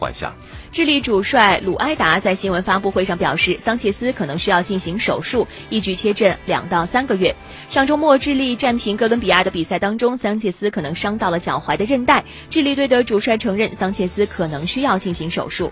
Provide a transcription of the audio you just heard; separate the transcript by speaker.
Speaker 1: 幻想。
Speaker 2: 智利主帅鲁埃达在新闻发布会上表示，桑切斯可能需要进行手术，一局切阵两到三个月。上周末，智利战平哥伦比亚的比赛当中，桑切斯可能伤到了脚踝的韧带。智利队的主帅承认，桑切斯可能需要进行手术。